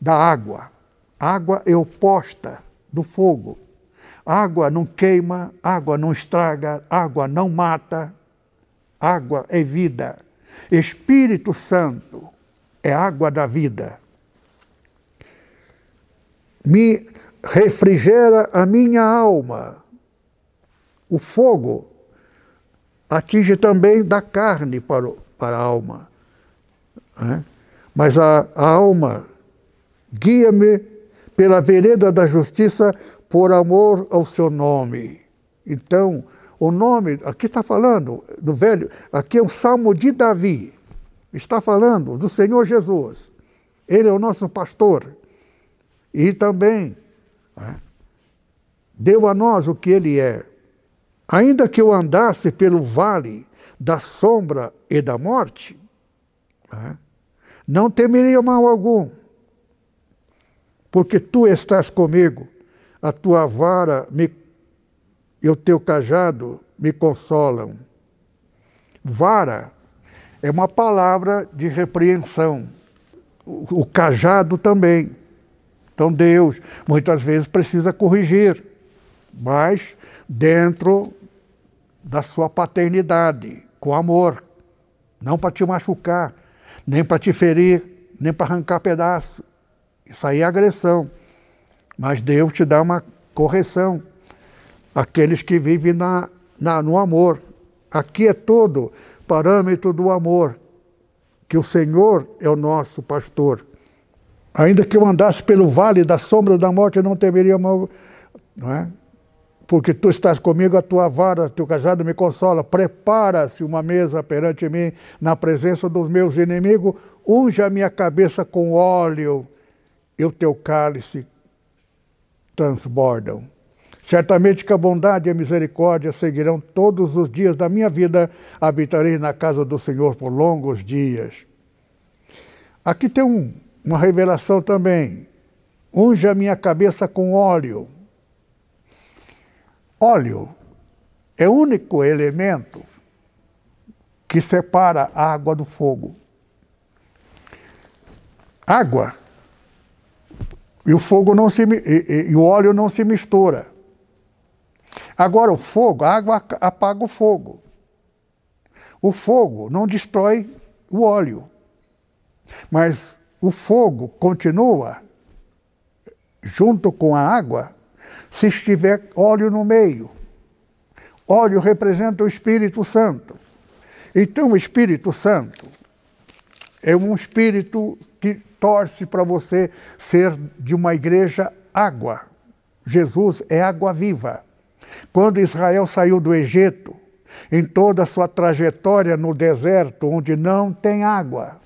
Speaker 1: da água. água é oposta do fogo. água não queima, água não estraga, água não mata. Água é vida. Espírito Santo é água da vida. Me refrigera a minha alma. O fogo atinge também da carne para, para a alma. Né? Mas a, a alma guia-me pela vereda da justiça por amor ao seu nome. Então, o nome, aqui está falando do velho, aqui é o salmo de Davi, está falando do Senhor Jesus. Ele é o nosso pastor. E também né, deu a nós o que ele é. Ainda que eu andasse pelo vale da sombra e da morte, né, não temeria mal algum, porque tu estás comigo, a tua vara me, e o teu cajado me consolam. Vara é uma palavra de repreensão, o, o cajado também. Então Deus muitas vezes precisa corrigir, mas dentro da sua paternidade, com amor, não para te machucar nem para te ferir, nem para arrancar pedaço. Isso aí é agressão. Mas Deus te dá uma correção. Aqueles que vivem na, na, no amor. Aqui é todo parâmetro do amor, que o Senhor é o nosso pastor. Ainda que eu andasse pelo vale da sombra da morte, eu não temeria mal. Não é? porque tu estás comigo, a tua vara, teu cajado me consola. Prepara-se uma mesa perante mim, na presença dos meus inimigos, unge a minha cabeça com óleo, e o teu cálice transbordam. Certamente que a bondade e a misericórdia seguirão todos os dias da minha vida, habitarei na casa do Senhor por longos dias. Aqui tem um, uma revelação também. Unge a minha cabeça com óleo Óleo é o único elemento que separa a água do fogo. Água e o fogo não se e, e o óleo não se mistura. Agora o fogo, a água apaga o fogo. O fogo não destrói o óleo. Mas o fogo continua junto com a água se estiver óleo no meio. Óleo representa o Espírito Santo. Então, o Espírito Santo é um espírito que torce para você ser de uma igreja água. Jesus é água viva. Quando Israel saiu do Egito, em toda a sua trajetória no deserto, onde não tem água,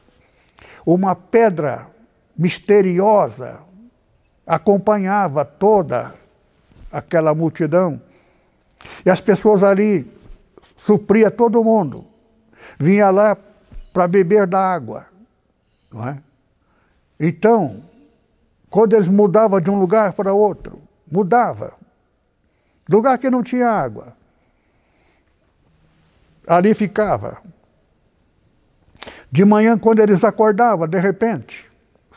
Speaker 1: uma pedra misteriosa acompanhava toda aquela multidão. E as pessoas ali supria todo mundo. Vinha lá para beber da água. Não é? Então, quando eles mudavam de um lugar para outro, mudava. Lugar que não tinha água. Ali ficava. De manhã, quando eles acordavam, de repente,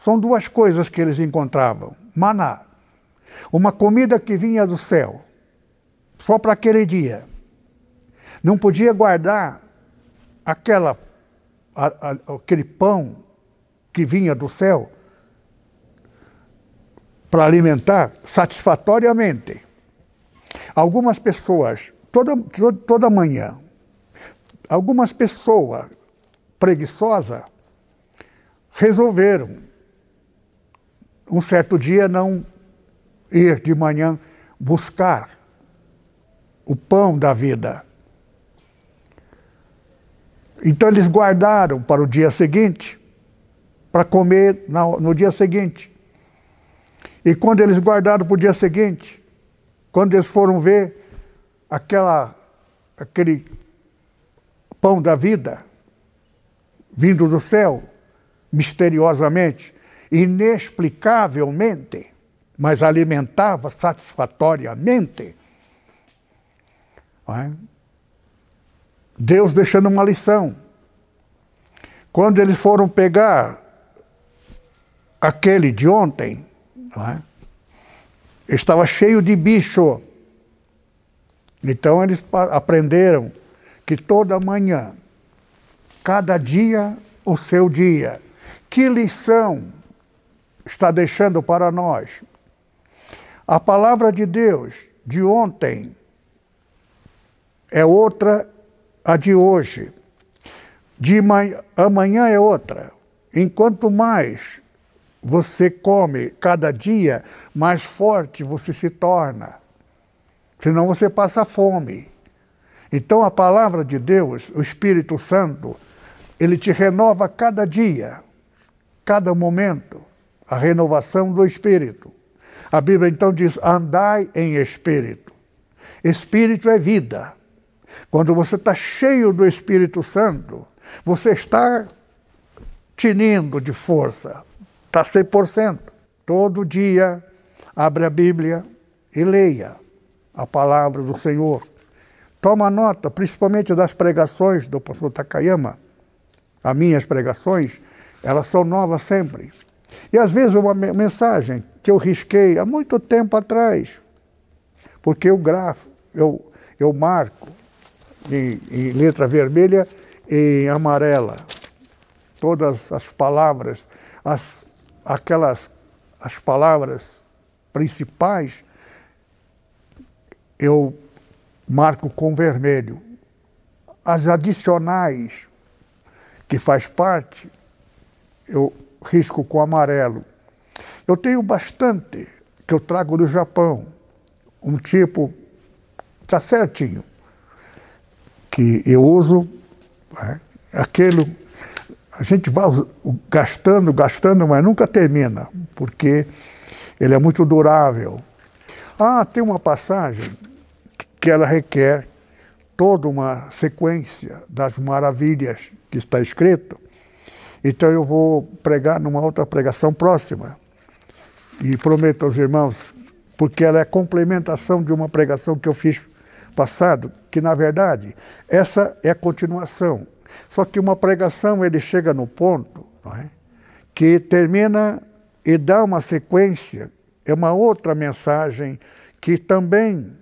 Speaker 1: são duas coisas que eles encontravam: maná, uma comida que vinha do céu, só para aquele dia. Não podia guardar aquela, a, a, aquele pão que vinha do céu para alimentar satisfatoriamente. Algumas pessoas, toda, toda manhã, algumas pessoas preguiçosas resolveram um certo dia não ir de manhã buscar o pão da vida. Então eles guardaram para o dia seguinte, para comer no dia seguinte. E quando eles guardaram para o dia seguinte, quando eles foram ver aquela, aquele pão da vida vindo do céu, misteriosamente, inexplicavelmente, mas alimentava satisfatoriamente. É? Deus deixando uma lição. Quando eles foram pegar aquele de ontem, é? estava cheio de bicho. Então eles aprenderam que toda manhã, cada dia o seu dia. Que lição está deixando para nós? A palavra de Deus de ontem é outra a de hoje. De amanhã é outra. Enquanto mais você come cada dia, mais forte você se torna. Senão você passa fome. Então a palavra de Deus, o Espírito Santo, ele te renova cada dia, cada momento, a renovação do Espírito. A Bíblia então diz: andai em Espírito. Espírito é vida. Quando você está cheio do Espírito Santo, você está tinindo de força Está 100%. Todo dia, abre a Bíblia e leia a palavra do Senhor. Toma nota, principalmente das pregações do pastor Takayama. As minhas pregações, elas são novas sempre. E às vezes uma mensagem que eu risquei há muito tempo atrás, porque eu grafo, eu, eu marco em, em letra vermelha e amarela todas as palavras, as aquelas as palavras principais, eu marco com vermelho. As adicionais, que faz parte, eu risco com amarelo. Eu tenho bastante que eu trago do Japão, um tipo, tá certinho, que eu uso, é, aquele a gente vai gastando, gastando, mas nunca termina, porque ele é muito durável. Ah, tem uma passagem que ela requer toda uma sequência das maravilhas que está escrito. Então eu vou pregar numa outra pregação próxima. E prometo aos irmãos, porque ela é complementação de uma pregação que eu fiz passado, que na verdade essa é a continuação. Só que uma pregação ele chega no ponto é? que termina e dá uma sequência, é uma outra mensagem que também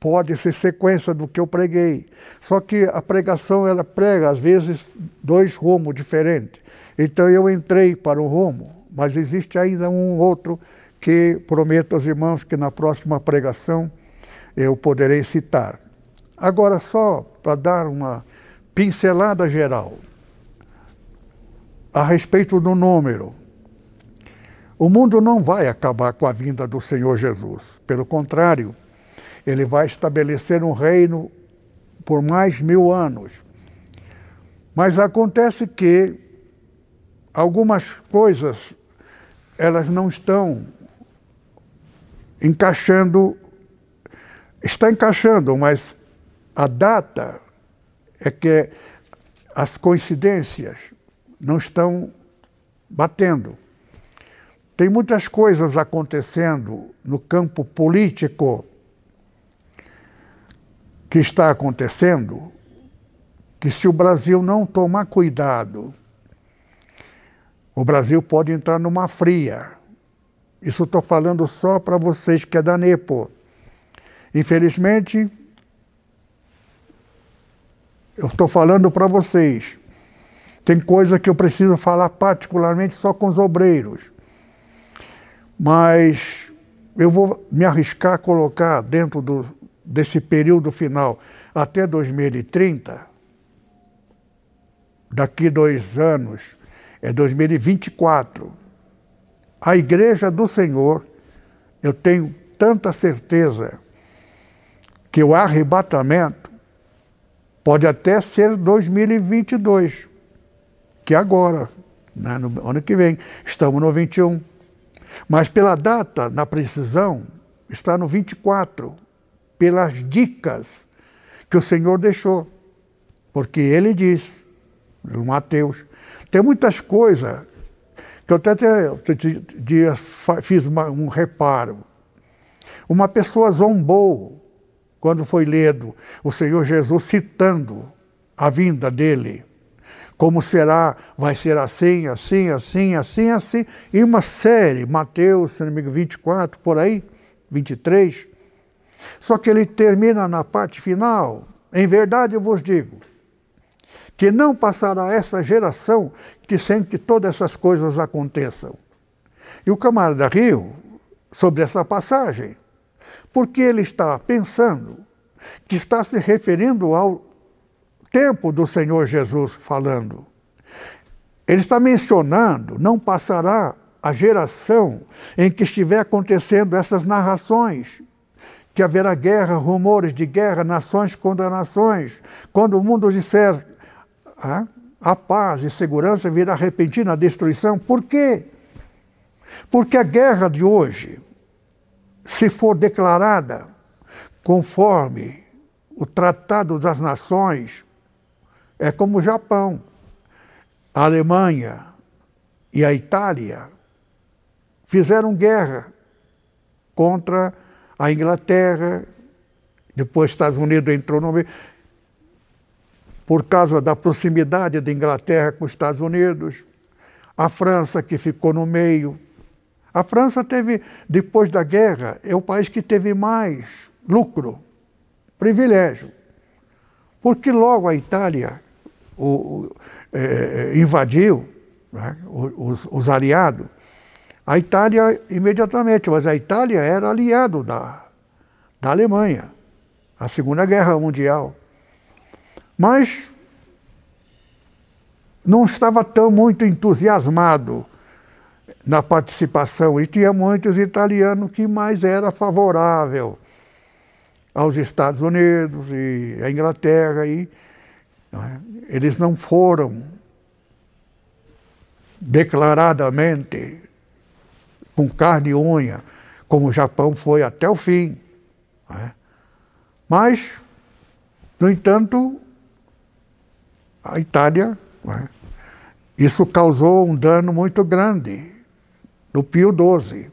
Speaker 1: pode ser sequência do que eu preguei. Só que a pregação ela prega às vezes dois rumos diferentes. Então eu entrei para um rumo, mas existe ainda um outro que prometo aos irmãos que na próxima pregação eu poderei citar. Agora só para dar uma pincelada geral a respeito do número. O mundo não vai acabar com a vinda do Senhor Jesus. Pelo contrário, ele vai estabelecer um reino por mais mil anos. Mas acontece que algumas coisas elas não estão encaixando, está encaixando, mas a data é que as coincidências não estão batendo. Tem muitas coisas acontecendo no campo político que está acontecendo que se o Brasil não tomar cuidado, o Brasil pode entrar numa fria. Isso estou falando só para vocês que é da NEPO. Infelizmente, eu estou falando para vocês. Tem coisa que eu preciso falar particularmente só com os obreiros. Mas eu vou me arriscar a colocar dentro do, desse período final até 2030, daqui dois anos, é 2024. A Igreja do Senhor, eu tenho tanta certeza que o arrebatamento pode até ser 2022, que é agora, né, no ano que vem. Estamos no 21. Mas pela data, na precisão, está no 24, pelas dicas que o Senhor deixou. Porque ele diz, no Mateus, tem muitas coisas que eu até, até dia fiz uma, um reparo. Uma pessoa zombou quando foi lido o Senhor Jesus citando a vinda dele. Como será, vai ser assim, assim, assim, assim, assim. E uma série, Mateus, se não me engano, 24, por aí, 23. Só que ele termina na parte final. Em verdade eu vos digo, que não passará essa geração que sem que todas essas coisas aconteçam. E o camarada riu sobre essa passagem, porque ele está pensando que está se referindo ao tempo do Senhor Jesus falando. Ele está mencionando, não passará a geração em que estiver acontecendo essas narrações, que haverá guerra, rumores de guerra, nações contra nações. Quando o mundo disser ah, a paz e segurança, virá repentina destruição. Por quê? Porque a guerra de hoje, se for declarada conforme o Tratado das Nações, é como o Japão, a Alemanha e a Itália fizeram guerra contra a Inglaterra, depois Estados Unidos entrou no meio, por causa da proximidade da Inglaterra com os Estados Unidos, a França que ficou no meio, a França teve, depois da guerra, é o país que teve mais lucro, privilégio. Porque logo a Itália o, o, é, invadiu né, os, os, aliados. A Itália imediatamente, mas a Itália era aliado da, da Alemanha, a Segunda Guerra Mundial. Mas não estava tão muito entusiasmado na participação. E tinha muitos italianos que mais era favorável aos Estados Unidos e à Inglaterra. E, não é? Eles não foram declaradamente com carne e unha, como o Japão foi até o fim. É? Mas, no entanto, a Itália, é? isso causou um dano muito grande no Pio XII,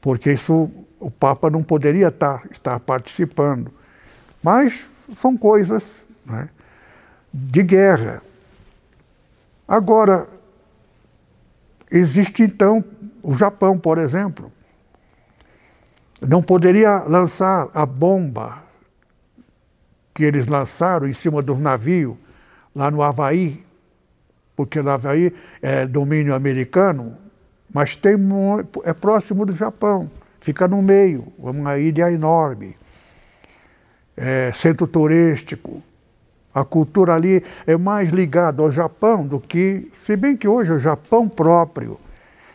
Speaker 1: porque isso o Papa não poderia estar, estar participando. Mas são coisas né, de guerra. Agora, existe então o Japão, por exemplo, não poderia lançar a bomba que eles lançaram em cima do navio lá no Havaí, porque no Havaí é domínio americano, mas tem, é próximo do Japão, fica no meio, uma ilha enorme, é, centro turístico. A cultura ali é mais ligada ao Japão do que, se bem que hoje o Japão próprio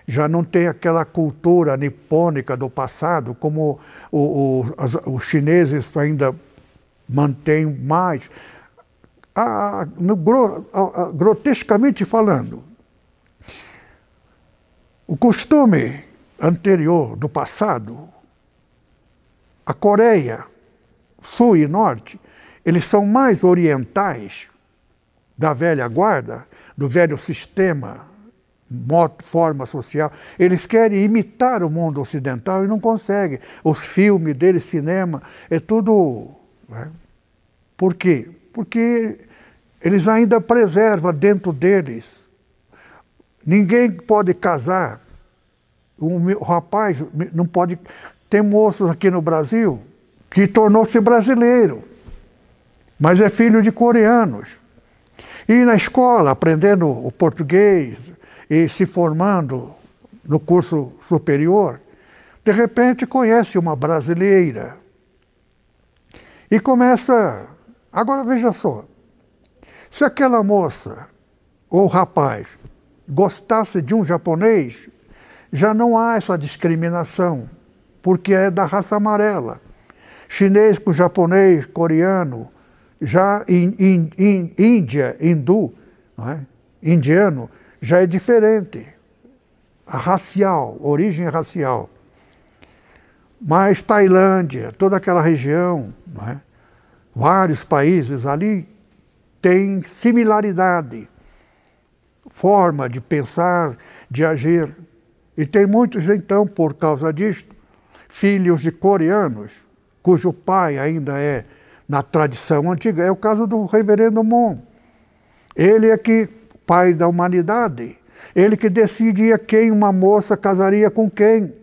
Speaker 1: já não tem aquela cultura nipônica do passado, como o, o, os chineses ainda mantêm mais. A, no, a, grotescamente falando, o costume anterior do passado, a Coreia, Sul e Norte, eles são mais orientais da velha guarda, do velho sistema forma social. Eles querem imitar o mundo ocidental e não conseguem. Os filmes deles, cinema, é tudo. Né? Por quê? Porque eles ainda preservam dentro deles. Ninguém pode casar. O rapaz não pode. Tem moços aqui no Brasil que tornou-se brasileiro, mas é filho de coreanos. E na escola, aprendendo o português e se formando no curso superior, de repente conhece uma brasileira e começa. Agora veja só, se aquela moça ou rapaz gostasse de um japonês, já não há essa discriminação, porque é da raça amarela. Chinês com japonês, coreano, já in, in, in, Índia, hindu, é? indiano, já é diferente. A racial, origem racial. Mas Tailândia, toda aquela região, é? vários países ali têm similaridade, forma de pensar, de agir. E tem muitos, então, por causa disto, filhos de coreanos, cujo pai ainda é na tradição antiga. É o caso do reverendo Mon. Ele é que, pai da humanidade, ele que decidia quem uma moça casaria com quem.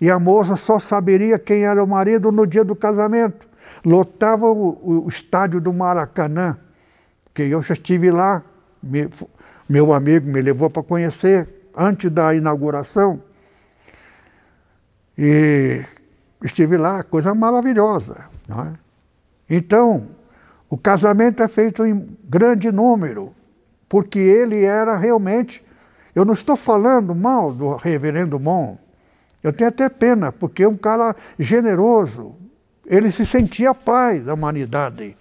Speaker 1: E a moça só saberia quem era o marido no dia do casamento. Lotava o, o estádio do Maracanã, que eu já estive lá, me, meu amigo me levou para conhecer antes da inauguração. E estive lá, coisa maravilhosa. É? Então, o casamento é feito em grande número, porque ele era realmente. Eu não estou falando mal do reverendo Mon. Eu tenho até pena, porque é um cara generoso. Ele se sentia pai da humanidade.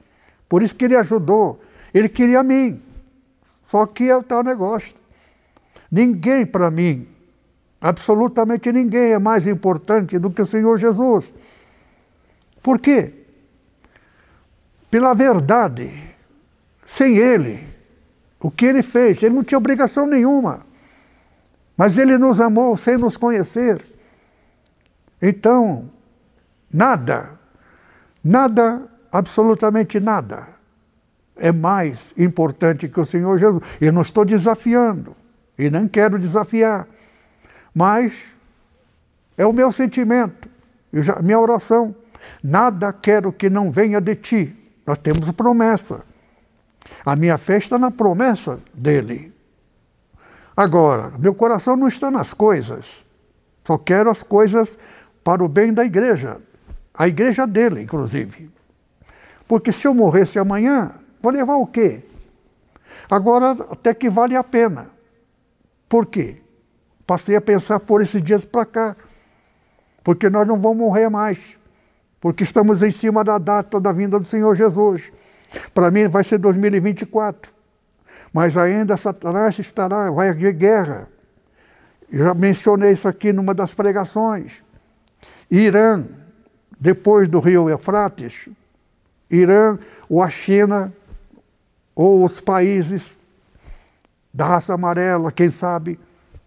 Speaker 1: Por isso que ele ajudou. Ele queria mim. Só que é o tal negócio. Ninguém para mim, absolutamente ninguém é mais importante do que o Senhor Jesus. Por quê? pela verdade. Sem ele, o que ele fez, ele não tinha obrigação nenhuma. Mas ele nos amou sem nos conhecer. Então, nada, nada, absolutamente nada, é mais importante que o Senhor Jesus. Eu não estou desafiando, e nem quero desafiar, mas é o meu sentimento, minha oração. Nada quero que não venha de ti, nós temos promessa. A minha fé está na promessa dele. Agora, meu coração não está nas coisas. Só quero as coisas para o bem da igreja. A igreja dele, inclusive. Porque se eu morresse amanhã, vou levar o quê? Agora, até que vale a pena. Por quê? Passei a pensar por esses dias para cá. Porque nós não vamos morrer mais porque estamos em cima da data da vinda do Senhor Jesus. Para mim vai ser 2024. Mas ainda Satanás estará, vai haver guerra. Já mencionei isso aqui numa das pregações. Irã, depois do rio Eufrates, Irã ou a China ou os países da raça amarela, quem sabe,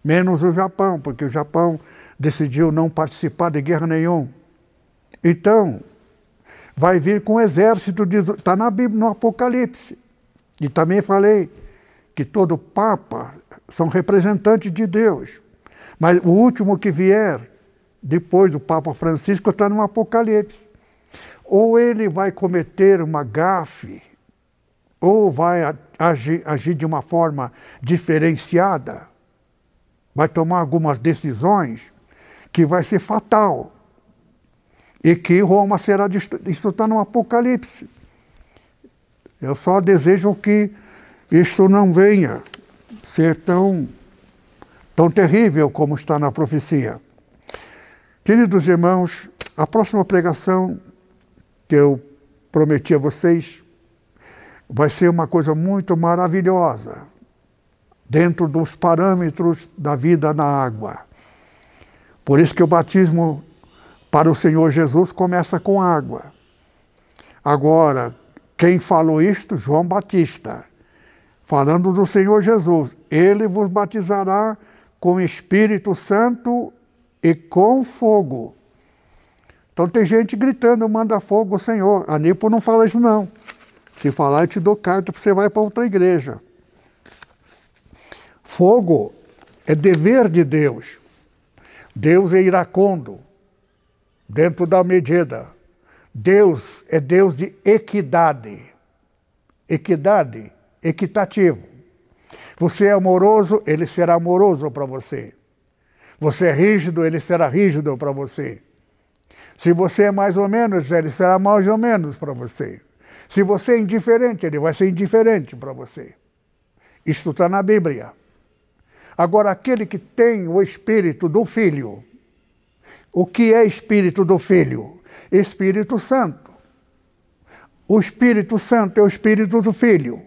Speaker 1: menos o Japão, porque o Japão decidiu não participar de guerra nenhuma. Então, vai vir com um exército, está na Bíblia, no Apocalipse. E também falei que todo Papa são representantes de Deus. Mas o último que vier, depois do Papa Francisco, está no Apocalipse. Ou ele vai cometer uma gafe, ou vai agir, agir de uma forma diferenciada, vai tomar algumas decisões que vai ser fatal e que Roma será destruída. Isso está no Apocalipse. Eu só desejo que isso não venha ser tão, tão terrível como está na profecia. Queridos irmãos, a próxima pregação que eu prometi a vocês vai ser uma coisa muito maravilhosa, dentro dos parâmetros da vida na água. Por isso que o batismo para o Senhor Jesus começa com água. Agora, quem falou isto? João Batista, falando do Senhor Jesus. ele vos batizará com Espírito Santo e com fogo. Então tem gente gritando, manda fogo, Senhor. A Nipo não fala isso não. Se falar, eu te dou carta, você vai para outra igreja. Fogo é dever de Deus. Deus é iracundo, dentro da medida. Deus é Deus de equidade. Equidade, equitativo. Você é amoroso, ele será amoroso para você. Você é rígido, ele será rígido para você. Se você é mais ou menos, ele será mais ou menos para você. Se você é indiferente, ele vai ser indiferente para você. Isto está na Bíblia. Agora, aquele que tem o espírito do Filho, o que é espírito do Filho? Espírito Santo. O Espírito Santo é o espírito do Filho.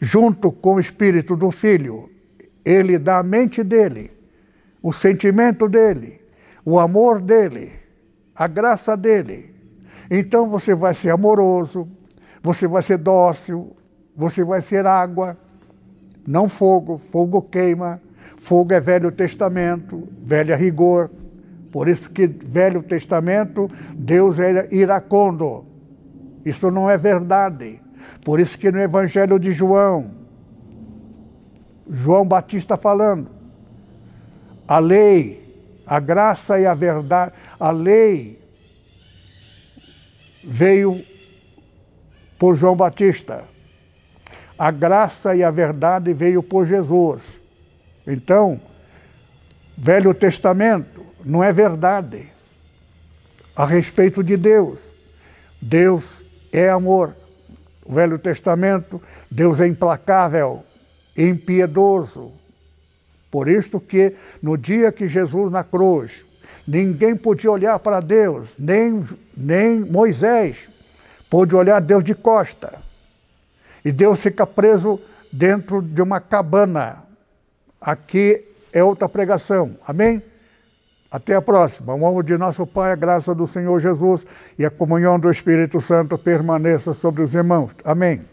Speaker 1: Junto com o espírito do Filho, ele dá a mente dele, o sentimento dele, o amor dele, a graça dele. Então você vai ser amoroso, você vai ser dócil, você vai ser água, não fogo, fogo queima, fogo é Velho Testamento, velho é rigor. Por isso que Velho Testamento, Deus era iracundo. Isso não é verdade. Por isso que no Evangelho de João, João Batista falando, a lei a graça e a verdade, a lei veio por João Batista. A graça e a verdade veio por Jesus. Então, Velho Testamento não é verdade a respeito de Deus. Deus é amor. O Velho Testamento, Deus é implacável, impiedoso, por isso que no dia que Jesus na cruz, ninguém podia olhar para Deus, nem, nem Moisés pôde olhar Deus de costa. E Deus fica preso dentro de uma cabana. Aqui é outra pregação. Amém? Até a próxima. O nome de nosso Pai, a graça do Senhor Jesus e a comunhão do Espírito Santo permaneça sobre os irmãos. Amém.